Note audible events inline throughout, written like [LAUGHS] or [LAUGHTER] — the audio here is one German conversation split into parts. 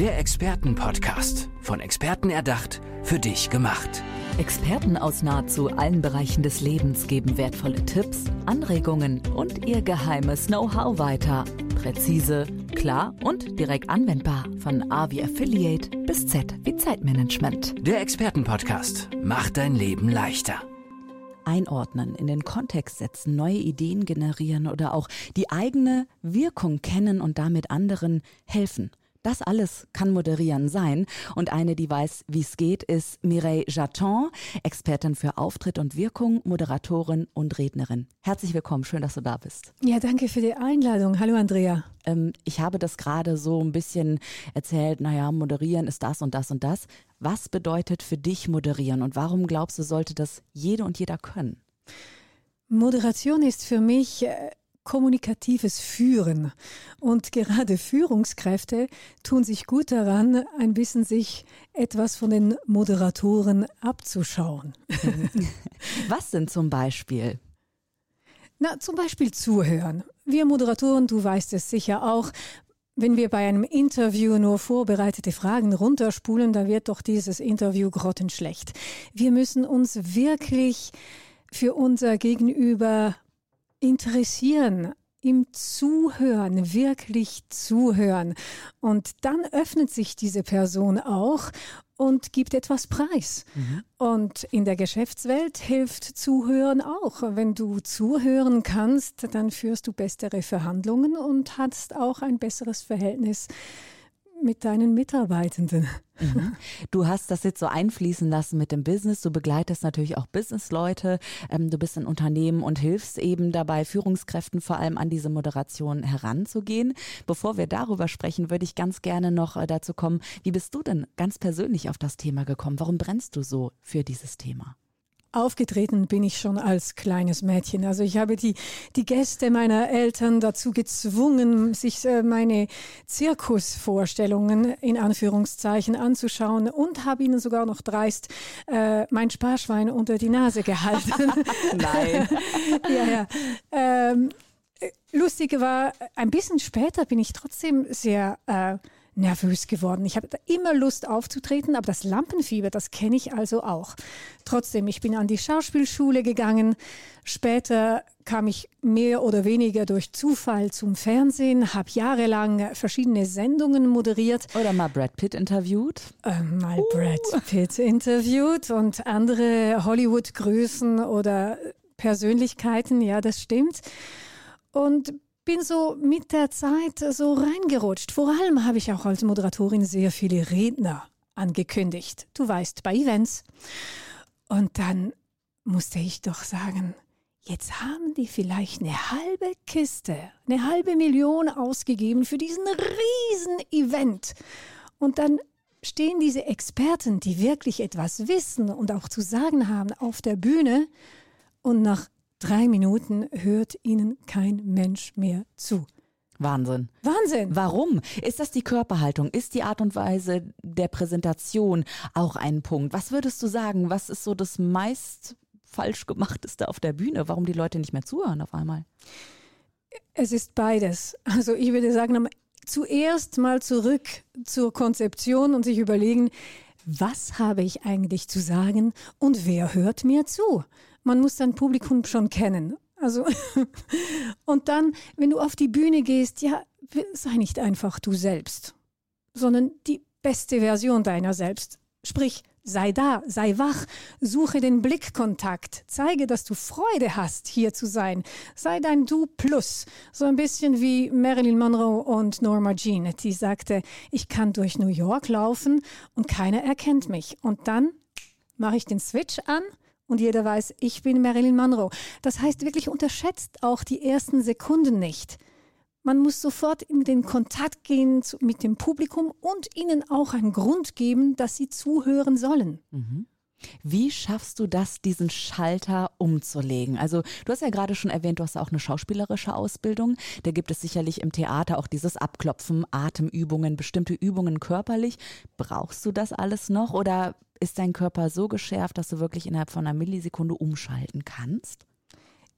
Der Expertenpodcast. Von Experten erdacht, für dich gemacht. Experten aus nahezu allen Bereichen des Lebens geben wertvolle Tipps, Anregungen und ihr geheimes Know-how weiter. Präzise, klar und direkt anwendbar. Von A wie Affiliate bis Z wie Zeitmanagement. Der Expertenpodcast macht dein Leben leichter. Einordnen, in den Kontext setzen, neue Ideen generieren oder auch die eigene Wirkung kennen und damit anderen helfen. Das alles kann Moderieren sein. Und eine, die weiß, wie es geht, ist Mireille Jaton, Expertin für Auftritt und Wirkung, Moderatorin und Rednerin. Herzlich willkommen, schön, dass du da bist. Ja, danke für die Einladung. Hallo Andrea. Ähm, ich habe das gerade so ein bisschen erzählt, naja, moderieren ist das und das und das. Was bedeutet für dich moderieren und warum glaubst du, sollte das jede und jeder können? Moderation ist für mich äh, kommunikatives Führen. Und gerade Führungskräfte tun sich gut daran, ein bisschen sich etwas von den Moderatoren abzuschauen. [LAUGHS] Was sind zum Beispiel? Na, zum Beispiel zuhören. Wir Moderatoren, du weißt es sicher auch, wenn wir bei einem Interview nur vorbereitete Fragen runterspulen, da wird doch dieses Interview grottenschlecht. Wir müssen uns wirklich für unser Gegenüber interessieren, im Zuhören, wirklich zuhören. Und dann öffnet sich diese Person auch und gibt etwas preis. Mhm. Und in der Geschäftswelt hilft Zuhören auch. Wenn du zuhören kannst, dann führst du bessere Verhandlungen und hast auch ein besseres Verhältnis mit deinen Mitarbeitenden. Mhm. Du hast das jetzt so einfließen lassen mit dem Business. Du begleitest natürlich auch Businessleute. Ähm, du bist ein Unternehmen und hilfst eben dabei, Führungskräften vor allem an diese Moderation heranzugehen. Bevor wir darüber sprechen, würde ich ganz gerne noch äh, dazu kommen, wie bist du denn ganz persönlich auf das Thema gekommen? Warum brennst du so für dieses Thema? Aufgetreten bin ich schon als kleines Mädchen. Also ich habe die, die Gäste meiner Eltern dazu gezwungen, sich äh, meine Zirkusvorstellungen in Anführungszeichen anzuschauen und habe ihnen sogar noch dreist äh, mein Sparschwein unter die Nase gehalten. [LAUGHS] Nein. [LAUGHS] ja, ja. Ähm, äh, lustig war, ein bisschen später bin ich trotzdem sehr äh, nervös geworden. Ich habe immer Lust aufzutreten, aber das Lampenfieber, das kenne ich also auch. Trotzdem, ich bin an die Schauspielschule gegangen. Später kam ich mehr oder weniger durch Zufall zum Fernsehen, habe jahrelang verschiedene Sendungen moderiert. Oder mal Brad Pitt interviewt. Äh, mal uh. Brad Pitt interviewt und andere Hollywood-Größen oder Persönlichkeiten, ja, das stimmt. Und bin so mit der Zeit so reingerutscht. Vor allem habe ich auch als Moderatorin sehr viele Redner angekündigt. Du weißt, bei Events. Und dann musste ich doch sagen, jetzt haben die vielleicht eine halbe Kiste, eine halbe Million ausgegeben für diesen riesen Event. Und dann stehen diese Experten, die wirklich etwas wissen und auch zu sagen haben, auf der Bühne und nach drei Minuten hört ihnen kein Mensch mehr zu. Wahnsinn. Wahnsinn. Warum? Ist das die Körperhaltung? Ist die Art und Weise der Präsentation auch ein Punkt? Was würdest du sagen? Was ist so das meist falsch gemachteste auf der Bühne? Warum die Leute nicht mehr zuhören auf einmal? Es ist beides. Also ich würde sagen, zuerst mal zurück zur Konzeption und sich überlegen, was habe ich eigentlich zu sagen und wer hört mir zu? man muss sein Publikum schon kennen. Also, [LAUGHS] und dann, wenn du auf die Bühne gehst, ja, sei nicht einfach du selbst, sondern die beste Version deiner selbst. Sprich, sei da, sei wach, suche den Blickkontakt, zeige, dass du Freude hast, hier zu sein. Sei dein Du Plus. So ein bisschen wie Marilyn Monroe und Norma Jean, die sagte, ich kann durch New York laufen und keiner erkennt mich. Und dann mache ich den Switch an und jeder weiß, ich bin Marilyn Monroe. Das heißt wirklich unterschätzt auch die ersten Sekunden nicht. Man muss sofort in den Kontakt gehen mit dem Publikum und ihnen auch einen Grund geben, dass sie zuhören sollen. Mhm. Wie schaffst du das, diesen Schalter umzulegen? Also du hast ja gerade schon erwähnt, du hast auch eine schauspielerische Ausbildung. Da gibt es sicherlich im Theater auch dieses Abklopfen, Atemübungen, bestimmte Übungen körperlich. Brauchst du das alles noch oder ist dein Körper so geschärft, dass du wirklich innerhalb von einer Millisekunde umschalten kannst?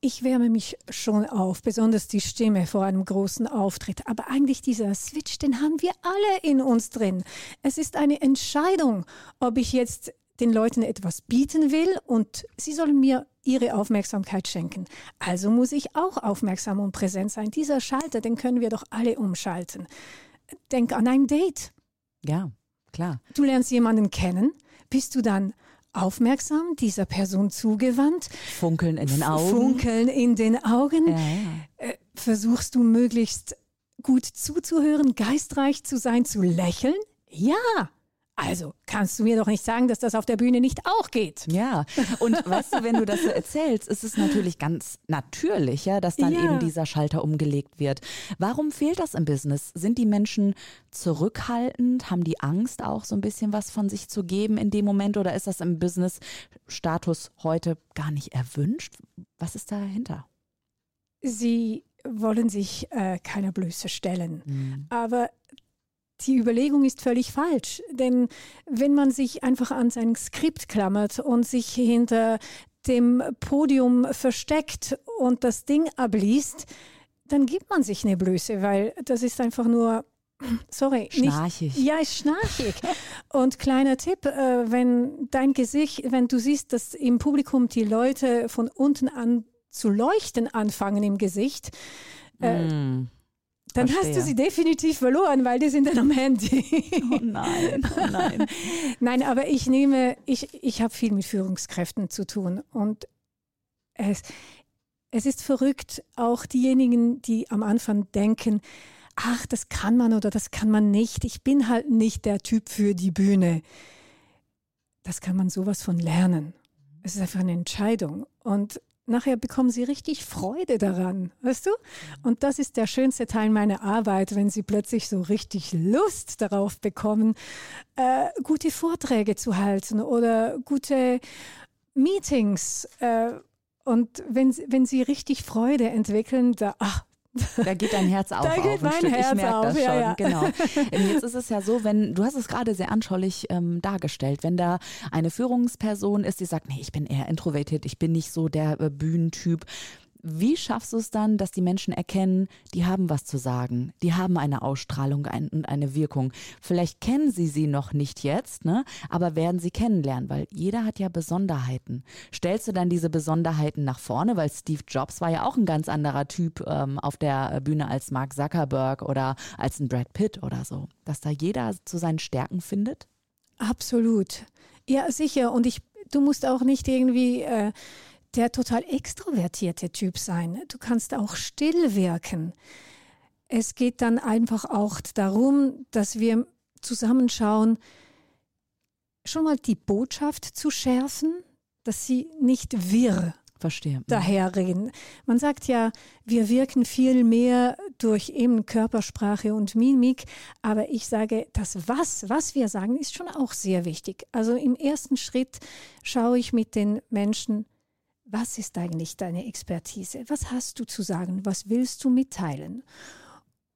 Ich wärme mich schon auf, besonders die Stimme vor einem großen Auftritt. Aber eigentlich dieser Switch, den haben wir alle in uns drin. Es ist eine Entscheidung, ob ich jetzt den Leuten etwas bieten will und sie sollen mir ihre Aufmerksamkeit schenken. Also muss ich auch aufmerksam und präsent sein. Dieser Schalter, den können wir doch alle umschalten. Denk an ein Date. Ja, klar. Du lernst jemanden kennen, bist du dann aufmerksam, dieser Person zugewandt. Funkeln in den Augen. Funkeln in den Augen. Ja, ja. Äh, versuchst du möglichst gut zuzuhören, geistreich zu sein, zu lächeln? Ja. Also kannst du mir doch nicht sagen, dass das auf der Bühne nicht auch geht. Ja, und weißt du, wenn du das so erzählst, ist es natürlich ganz natürlich, ja, dass dann Ja. eben dieser Schalter umgelegt wird. Warum fehlt das im Business? Sind die Menschen zurückhaltend? Haben die Angst, auch so ein bisschen was von sich zu geben in dem Moment? Oder ist das im Business-Status heute gar nicht erwünscht? Was ist dahinter? Sie wollen sich äh, keiner Blöße stellen. Mhm. Aber die Überlegung ist völlig falsch. Denn wenn man sich einfach an sein Skript klammert und sich hinter dem Podium versteckt und das Ding abliest, dann gibt man sich eine Blöße, weil das ist einfach nur, [CLEARS THROAT] sorry, Schnarchig. Nicht, ja, ist schnarchig. und kleiner Tipp, äh, wenn dein Gesicht, wenn du siehst, dass im Publikum die Leute von unten an zu leuchten anfangen im Gesicht, äh, Mm. Dann hast Verstehe. du sie definitiv verloren, weil die sind dann am Handy. Oh nein, oh nein. [LAUGHS] Nein, aber ich nehme, ich, ich habe viel mit Führungskräften zu tun und es, es ist verrückt, auch diejenigen, die am Anfang denken, ach, das kann man oder das kann man nicht, ich bin halt nicht der Typ für die Bühne. Das kann man sowas von lernen. Es ist einfach eine Entscheidung und nachher bekommen sie richtig Freude daran, weißt du? Und das ist der schönste Teil meiner Arbeit, wenn sie plötzlich so richtig Lust darauf bekommen, äh, gute Vorträge zu halten oder gute Meetings. Äh, und wenn, sie- wenn sie richtig Freude entwickeln, da, ach, Da geht dein Herz [LAUGHS] auf. Da auf geht ein mein Stück. Herz ich merke auf, das ja, schon, ja. genau. [LAUGHS] Ähm, Jetzt ist es ja so, wenn, du hast es gerade sehr anschaulich ähm, dargestellt, wenn da eine Führungsperson ist, die sagt, nee, ich bin eher introvertiert, ich bin nicht so der äh, Bühnentyp. Wie schaffst du es dann, dass die Menschen erkennen, die haben was zu sagen, die haben eine Ausstrahlung und eine Wirkung? Vielleicht kennen sie sie noch nicht jetzt, ne? aber werden sie kennenlernen, weil jeder hat ja Besonderheiten. Stellst du dann diese Besonderheiten nach vorne, weil Steve Jobs war ja auch ein ganz anderer Typ ähm, auf der Bühne als Mark Zuckerberg oder als ein Brad Pitt oder so, dass da jeder zu seinen Stärken findet? Absolut. Ja, sicher. Und ich, du musst auch nicht irgendwie äh, der total extrovertierte Typ sein. Du kannst auch still wirken. Es geht dann einfach auch darum, dass wir zusammenschauen, schon mal die Botschaft zu schärfen, dass sie nicht wirr Verstehe. daherreden. Man sagt ja, wir wirken viel mehr durch eben Körpersprache und Mimik, aber ich sage, das Was, was wir sagen, ist schon auch sehr wichtig. Also im ersten Schritt schaue ich mit den Menschen, was ist eigentlich deine Expertise? Was hast du zu sagen? Was willst du mitteilen?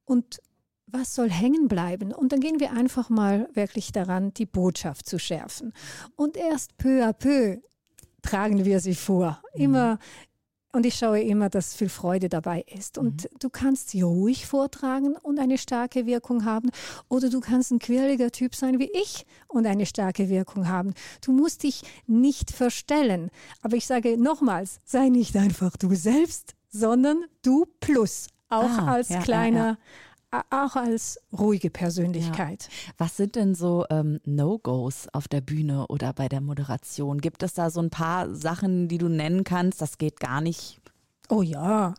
Und was soll hängen bleiben? Und dann gehen wir einfach mal wirklich daran, die Botschaft zu schärfen. Und erst peu à peu tragen wir sie vor. Immer, und ich schaue immer, dass viel Freude dabei ist. Und du kannst sie ruhig vortragen und eine starke Wirkung haben. Oder du kannst ein quirliger Typ sein wie ich und eine starke Wirkung haben. Du musst dich nicht verstellen. Aber ich sage nochmals, sei nicht einfach du selbst, sondern du plus. Auch Ah, als ja, ja, kleiner, a- auch als ruhige Persönlichkeit. Was sind denn so ähm, No-Gos auf der Bühne oder bei der Moderation? Gibt es da so ein paar Sachen, die du nennen kannst? Das geht gar nicht. Oh ja,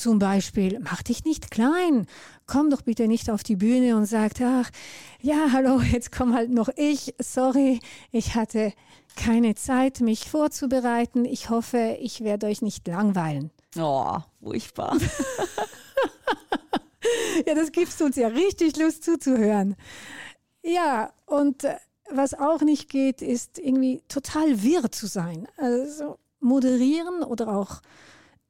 zum Beispiel, mach dich nicht klein. Komm doch bitte nicht auf die Bühne und sag, ach, ja, hallo, jetzt komm halt noch ich. Sorry, ich hatte keine Zeit, mich vorzubereiten. Ich hoffe, ich werde euch nicht langweilen. Oh, furchtbar. [LAUGHS] [LAUGHS] Ja, das gibst uns ja richtig Lust zuzuhören. Ja, und äh, was auch nicht geht, ist irgendwie total wirr zu sein. Also moderieren oder auch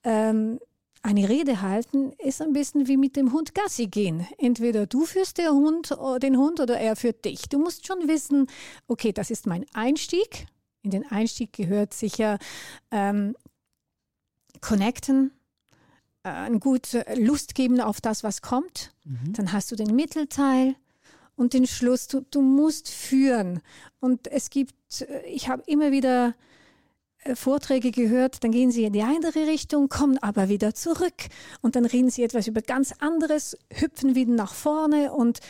ähm, eine Rede halten ist ein bisschen wie mit dem Hund Gassi gehen. Entweder du führst der Hund, den Hund oder er führt dich. Du musst schon wissen, okay, das ist mein Einstieg. In den Einstieg gehört sicher ähm, connecten, äh, ein gut äh, Lust geben auf das, was kommt. Mhm. Dann hast du den Mittelteil und den Schluss. Du, du musst führen. Und es gibt, äh, ich habe immer wieder Vorträge gehört, dann gehen sie in die andere Richtung, kommen aber wieder zurück und dann reden sie etwas über ganz anderes, hüpfen wieder nach vorne und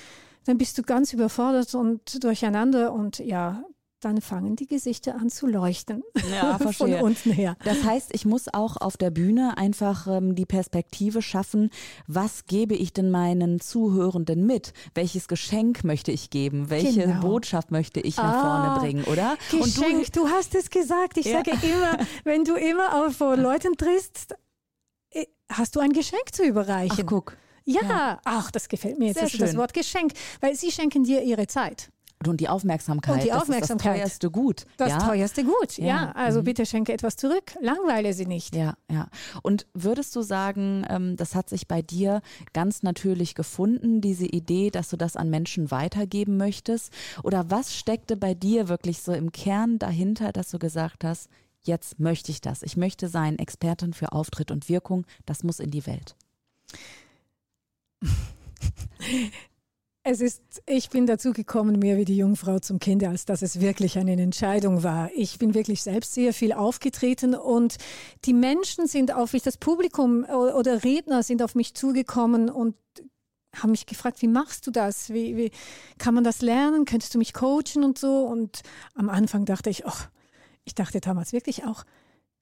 dann bist du ganz überfordert und durcheinander und ja, dann fangen die Gesichter an zu leuchten. Ja, [LAUGHS] verstehe. Von unten her. Das heißt, ich muss auch auf der Bühne einfach ähm, die Perspektive schaffen, was gebe ich denn meinen Zuhörenden mit? Welches Geschenk möchte ich geben? Welche genau. Botschaft möchte ich nach ah, vorne bringen, oder? Geschenk, du, du, hast es gesagt. Ich ja. sage immer, [LAUGHS] wenn du immer auf Leuten triffst, äh, hast du ein Geschenk zu überreichen. Ach, guck. Ja, ja. ach, das gefällt mir jetzt, das, das Wort Geschenk, weil sie schenken dir ihre Zeit. Und die Aufmerksamkeit. Und die Aufmerksamkeit. Das, ist das teuerste Gut. Das ja? teuerste Gut, ja. ja. Also mhm. bitte schenke etwas zurück, langweile sie nicht. Ja, ja. Und würdest du sagen, ähm, das hat sich bei dir ganz natürlich gefunden, diese Idee, dass du das an Menschen weitergeben möchtest? Oder was steckte bei dir wirklich so im Kern dahinter, dass du gesagt hast, jetzt möchte ich das. Ich möchte sein Expertin für Auftritt und Wirkung. Das muss in die Welt. [LAUGHS] Es ist, ich bin dazu gekommen, mehr wie die Jungfrau zum Kind, als dass es wirklich eine Entscheidung war. Ich bin wirklich selbst sehr viel aufgetreten und die Menschen sind auf mich, das Publikum oder Redner sind auf mich zugekommen und haben mich gefragt, wie machst du das? Wie, wie kann man das lernen? Könntest du mich coachen und so? Und am Anfang dachte ich, oh, ich dachte damals wirklich auch,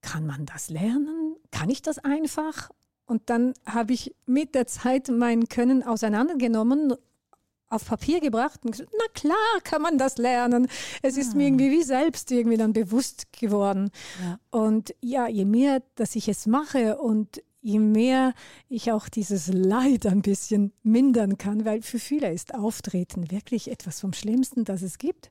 kann man das lernen? Kann ich das einfach? Und dann habe ich mit der Zeit mein Können auseinandergenommen auf Papier gebracht und gesagt, na klar kann man das lernen. Es ist mir ah. irgendwie wie selbst irgendwie dann bewusst geworden. Ja. Und ja, je mehr, dass ich es mache und je mehr ich auch dieses Leid ein bisschen mindern kann, weil für viele ist Auftreten wirklich etwas vom Schlimmsten, das es gibt.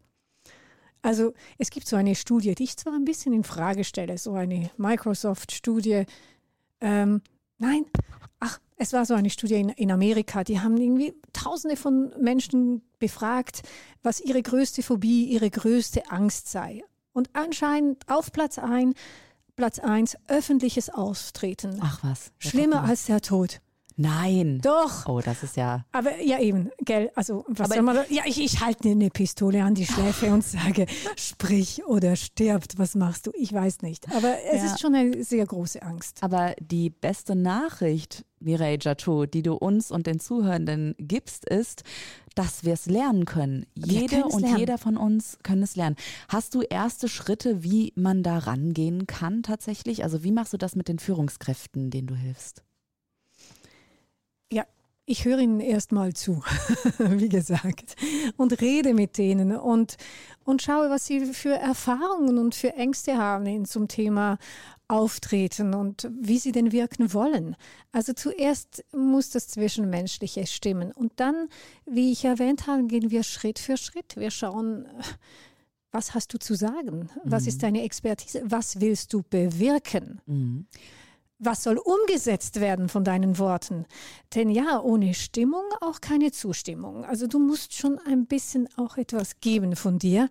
Also es gibt so eine Studie, die ich zwar ein bisschen in Frage stelle, so eine Microsoft-Studie. Ähm, nein, ach, es war so eine Studie in, in Amerika, die haben irgendwie tausende von Menschen befragt, was ihre größte Phobie, ihre größte Angst sei. Und anscheinend auf Platz 1, Platz 1 öffentliches Auftreten. Ach was. Schlimmer als der Tod. Nein. Doch. Oh, das ist ja. Aber ja, eben, gell, also was Aber soll man da? Ja, ich, ich halte eine Pistole an die Schläfe und [LAUGHS] sage, sprich oder stirbt, was machst du? Ich weiß nicht. Aber es ja. ist schon eine sehr große Angst. Aber die beste Nachricht, Mireille Jato, die du uns und den Zuhörenden gibst, ist, dass wir es lernen können. Wir Jede und lernen. jeder von uns können es lernen. Hast du erste Schritte, wie man da rangehen kann tatsächlich? Also wie machst du das mit den Führungskräften, denen du hilfst? Ich höre ihnen erstmal zu, [LAUGHS] wie gesagt, und rede mit denen und, und schaue, was sie für Erfahrungen und für Ängste haben zum Thema Auftreten und wie sie denn wirken wollen. Also zuerst muss das Zwischenmenschliche stimmen und dann, wie ich erwähnt habe, gehen wir Schritt für Schritt. Wir schauen, was hast du zu sagen? Was mhm. ist deine Expertise? Was willst du bewirken? Mhm was soll umgesetzt werden von deinen Worten? Denn ja, ohne Stimmung auch keine Zustimmung. Also du musst schon ein bisschen auch etwas geben von dir,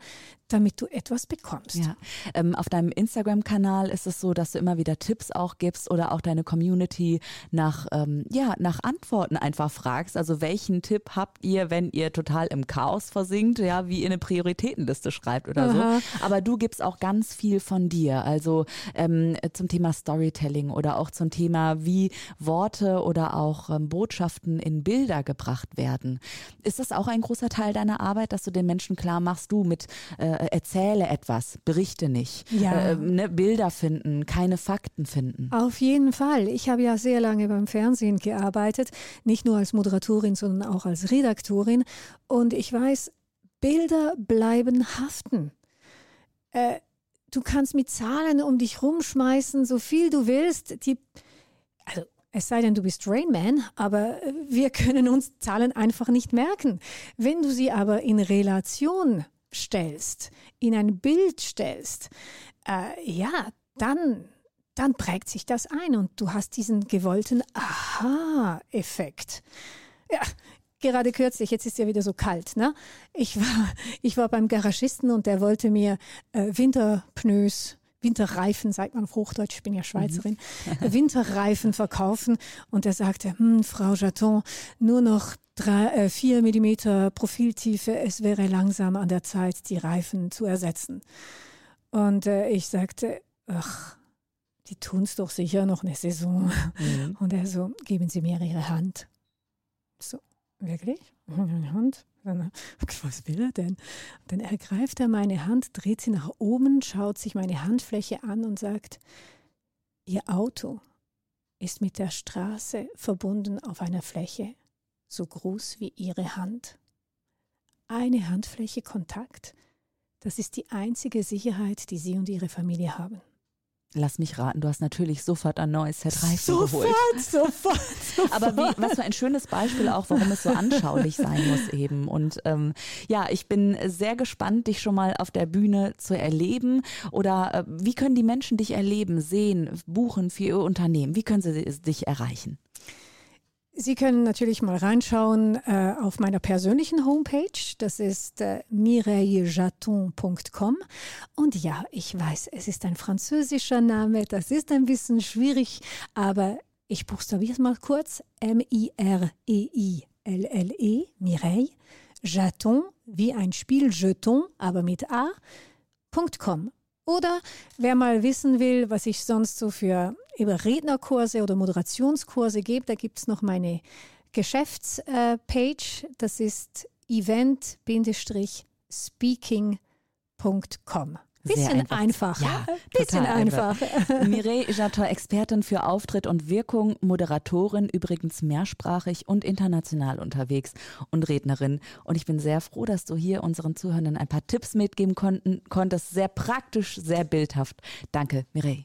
damit du etwas bekommst. Ja. Ähm, auf deinem Instagram-Kanal ist es so, dass du immer wieder Tipps auch gibst oder auch deine Community nach, ähm, ja, nach Antworten einfach fragst. Also welchen Tipp habt ihr, wenn ihr total im Chaos versinkt, ja, wie ihr eine Prioritätenliste schreibt oder Aha. so. Aber du gibst auch ganz viel von dir. Also ähm, zum Thema Storytelling oder auch zum Thema, wie Worte oder auch ähm, Botschaften in Bilder gebracht werden. Ist das auch ein großer Teil deiner Arbeit, dass du den Menschen klar machst, du mit äh, äh, erzähle etwas, berichte nicht, ja. äh, ne, Bilder finden, keine Fakten finden. Auf jeden Fall. Ich habe ja sehr lange beim Fernsehen gearbeitet, nicht nur als Moderatorin, sondern auch als Redaktorin. Und ich weiß, Bilder bleiben haften. Äh, du kannst mit Zahlen um dich rumschmeißen, so viel du willst. Die, also es sei denn, du bist Rainman, aber wir können uns Zahlen einfach nicht merken. Wenn du sie aber in Relation stellst, in ein Bild stellst, äh, ja, dann, dann prägt sich das ein und du hast diesen gewollten Aha-Effekt. Ja, gerade kürzlich, jetzt ist ja wieder so kalt, ne? Ich war, ich war beim Garagisten und der wollte mir äh, Winterpneus Winterreifen, sagt man auf Hochdeutsch, ich bin ja Schweizerin, mhm. [LAUGHS] Winterreifen verkaufen. Und er sagte, hm, Frau Jaton, nur noch drei, äh, vier Millimeter Profiltiefe, es wäre langsam an der Zeit, die Reifen zu ersetzen. Und äh, ich sagte, ach, die tun es doch sicher noch eine Saison. Mhm. Und er so, geben Sie mir Ihre Hand. So, wirklich? Meine Hand? [LAUGHS] Was will er denn? Dann ergreift er meine Hand, dreht sie nach oben, schaut sich meine Handfläche an und sagt, Ihr Auto ist mit der Straße verbunden auf einer Fläche so groß wie Ihre Hand. Eine Handfläche Kontakt, das ist die einzige Sicherheit, die Sie und Ihre Familie haben. Lass mich raten, du hast natürlich sofort ein neues Set Reifen sofort, geholt. Sofort, [LAUGHS] sofort. Aber wie, was für ein schönes Beispiel auch, warum es so anschaulich sein muss eben. Und ähm, ja, ich bin sehr gespannt, dich schon mal auf der Bühne zu erleben. Oder äh, wie können die Menschen dich erleben, sehen, buchen für ihr Unternehmen? Wie können sie dich erreichen? Sie können natürlich mal reinschauen äh, auf meiner persönlichen Homepage. Das ist äh, mireillejaton.com. Und ja, ich weiß, es ist ein französischer Name. Das ist ein bisschen schwierig, aber ich buchstabiere es mal kurz. M-I-R-E-I-L-L-E, -E, Mireille, Jaton, wie ein Spiel Jeton, aber mit A.com. Oder wer mal wissen will, was ich sonst so für Rednerkurse oder Moderationskurse gebe, da gibt es noch meine Geschäftspage. Das ist event-speaking.com. Bisschen einfach. einfach. Ja, [LAUGHS] bisschen einfach. einfach. [LAUGHS] Mireille Jator, Expertin für Auftritt und Wirkung, Moderatorin, übrigens mehrsprachig und international unterwegs und Rednerin. Und ich bin sehr froh, dass du hier unseren Zuhörern ein paar Tipps mitgeben konnten, konntest. Sehr praktisch, sehr bildhaft. Danke, Mireille.